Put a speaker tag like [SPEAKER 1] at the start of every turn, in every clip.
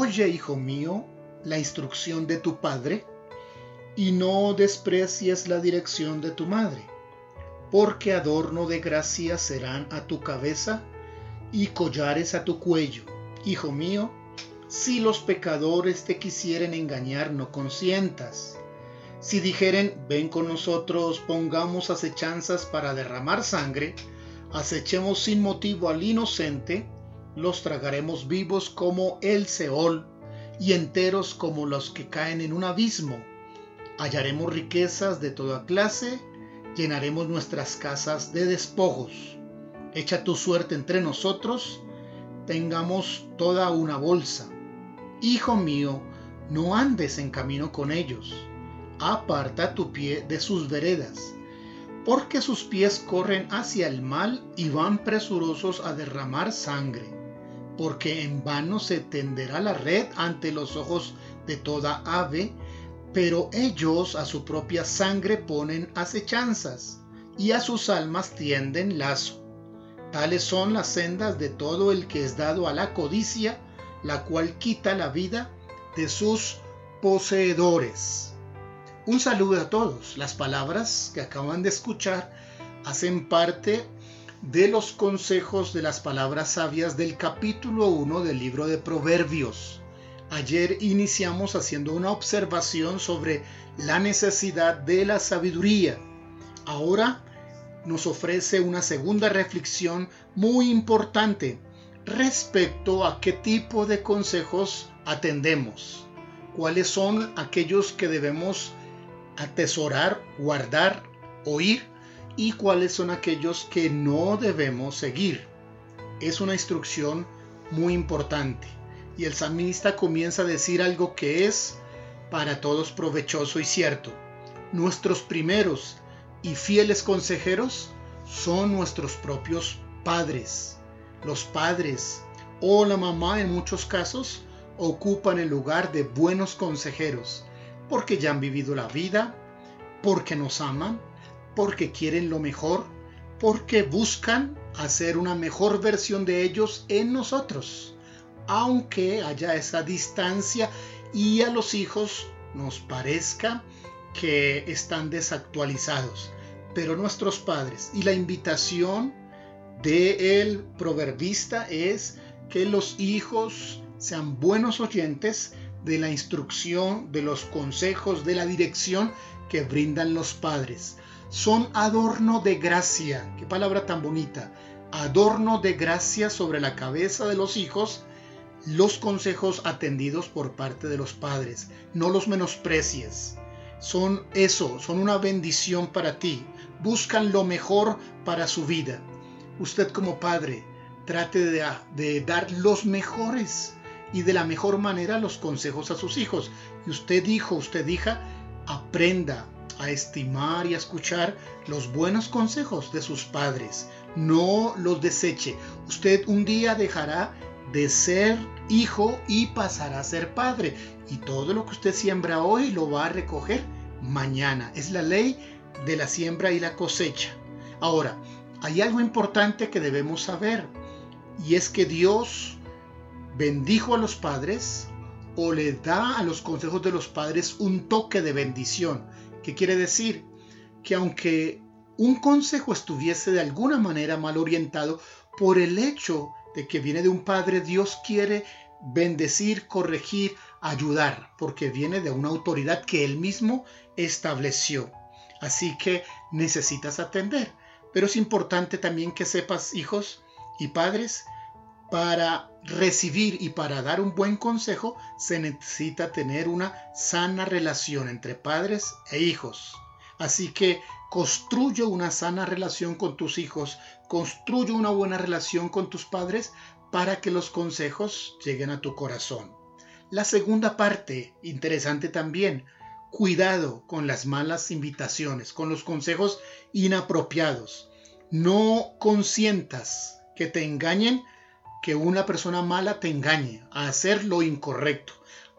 [SPEAKER 1] Oye, hijo mío, la instrucción de tu padre, y no desprecies la dirección de tu madre, porque adorno de gracia serán a tu cabeza y collares a tu cuello. Hijo mío, si los pecadores te quisieren engañar, no consientas. Si dijeren, ven con nosotros, pongamos acechanzas para derramar sangre, acechemos sin motivo al inocente, los tragaremos vivos como el Seol y enteros como los que caen en un abismo. Hallaremos riquezas de toda clase, llenaremos nuestras casas de despojos. Echa tu suerte entre nosotros, tengamos toda una bolsa. Hijo mío, no andes en camino con ellos, aparta tu pie de sus veredas, porque sus pies corren hacia el mal y van presurosos a derramar sangre porque en vano se tenderá la red ante los ojos de toda ave, pero ellos a su propia sangre ponen acechanzas, y a sus almas tienden lazo. Tales son las sendas de todo el que es dado a la codicia, la cual quita la vida de sus poseedores. Un saludo a todos. Las palabras que acaban de escuchar hacen parte de los consejos de las palabras sabias del capítulo 1 del libro de Proverbios. Ayer iniciamos haciendo una observación sobre la necesidad de la sabiduría. Ahora nos ofrece una segunda reflexión muy importante respecto a qué tipo de consejos atendemos, cuáles son aquellos que debemos atesorar, guardar, oír y cuáles son aquellos que no debemos seguir. Es una instrucción muy importante. Y el salmista comienza a decir algo que es para todos provechoso y cierto. Nuestros primeros y fieles consejeros son nuestros propios padres. Los padres o la mamá en muchos casos ocupan el lugar de buenos consejeros porque ya han vivido la vida, porque nos aman porque quieren lo mejor, porque buscan hacer una mejor versión de ellos en nosotros, aunque haya esa distancia y a los hijos nos parezca que están desactualizados. Pero nuestros padres y la invitación del proverbista es que los hijos sean buenos oyentes de la instrucción, de los consejos, de la dirección que brindan los padres son adorno de gracia. Qué palabra tan bonita. Adorno de gracia sobre la cabeza de los hijos los consejos atendidos por parte de los padres. No los menosprecies. Son eso, son una bendición para ti. Buscan lo mejor para su vida. Usted como padre trate de, dar los mejores y de la mejor manera los consejos a sus hijos. Y usted hijo, usted hija, aprenda, a estimar y a escuchar los buenos consejos de sus padres. No los deseche. Usted un día dejará de ser hijo y pasará a ser padre. Y todo lo que usted siembra hoy lo va a recoger mañana. Es la ley de la siembra y la cosecha. Ahora, hay algo importante que debemos saber. Y es que Dios bendijo a los padres o le da a los consejos de los padres un toque de bendición. ¿Qué quiere decir? Que aunque un consejo estuviese de alguna manera mal orientado, por el hecho de que viene de un padre, Dios quiere bendecir, corregir, ayudar, porque viene de una autoridad que él mismo estableció. Así que necesitas atender. Pero es importante también que sepas, hijos y padres, para recibir y para dar un buen consejo se necesita tener una sana relación entre padres e hijos. Así que construye una sana relación con tus hijos, construye una buena relación con tus padres para que los consejos lleguen a tu corazón. La segunda parte, interesante también, cuidado con las malas invitaciones, con los consejos inapropiados. No consientas que te engañen que una persona mala te engañe a hacer lo incorrecto.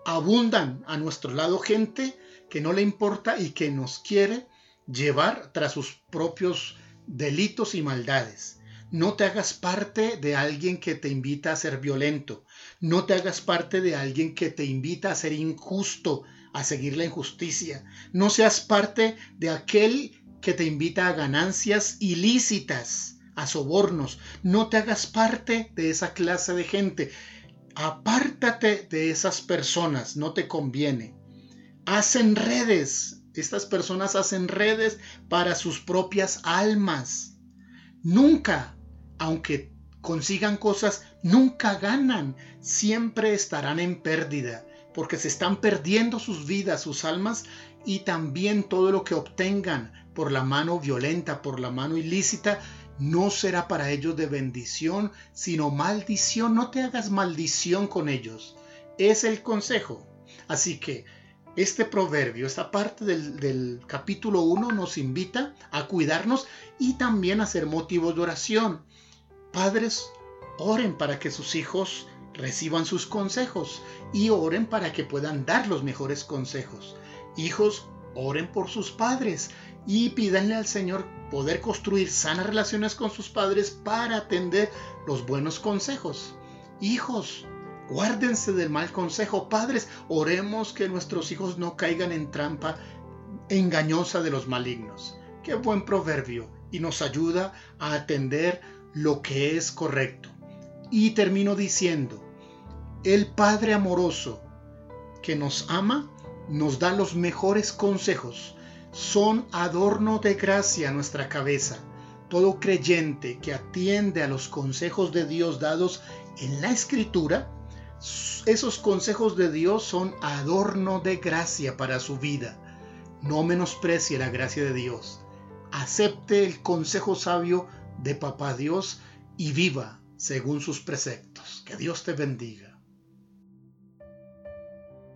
[SPEAKER 1] Abundan a nuestro lado gente que no le importa y que nos quiere llevar tras sus propios delitos y maldades. No te hagas parte de alguien que te invita a ser violento. No te hagas parte de alguien que te invita a ser injusto, a seguir la injusticia. No seas parte de aquel que te invita a ganancias ilícitas, a sobornos. No te hagas parte de esa clase de gente. Apártate de esas personas, no te conviene. Hacen redes. Estas personas hacen redes para sus propias almas. Nunca, aunque consigan cosas, nunca ganan. Siempre estarán en pérdida porque se están perdiendo sus vidas, sus almas y también todo lo que obtengan por la mano violenta, por la mano ilícita, no será para ellos de bendición, sino maldición. No te hagas maldición con ellos. Es el consejo. Así que este proverbio, esta parte del, capítulo 1 nos invita a cuidarnos y también a ser motivos de oración. Padres, oren para que sus hijos reciban sus consejos y oren para que puedan dar los mejores consejos. Hijos, oren por sus padres y pídanle al Señor poder construir sanas relaciones con sus padres para atender los buenos consejos. Hijos, guárdense del mal consejo. Padres, oremos que nuestros hijos no caigan en trampa engañosa de los malignos. Qué buen proverbio y nos ayuda a atender lo que es correcto. Y termino diciendo, el Padre amoroso que nos ama nos da los mejores consejos. Son adorno de gracia a nuestra cabeza. Todo creyente que atiende a los consejos de Dios dados en la Escritura, esos consejos de Dios son adorno de gracia para su vida. No menosprecie la gracia de Dios. Acepte el consejo sabio de Papá Dios y viva según sus preceptos. Que Dios te bendiga.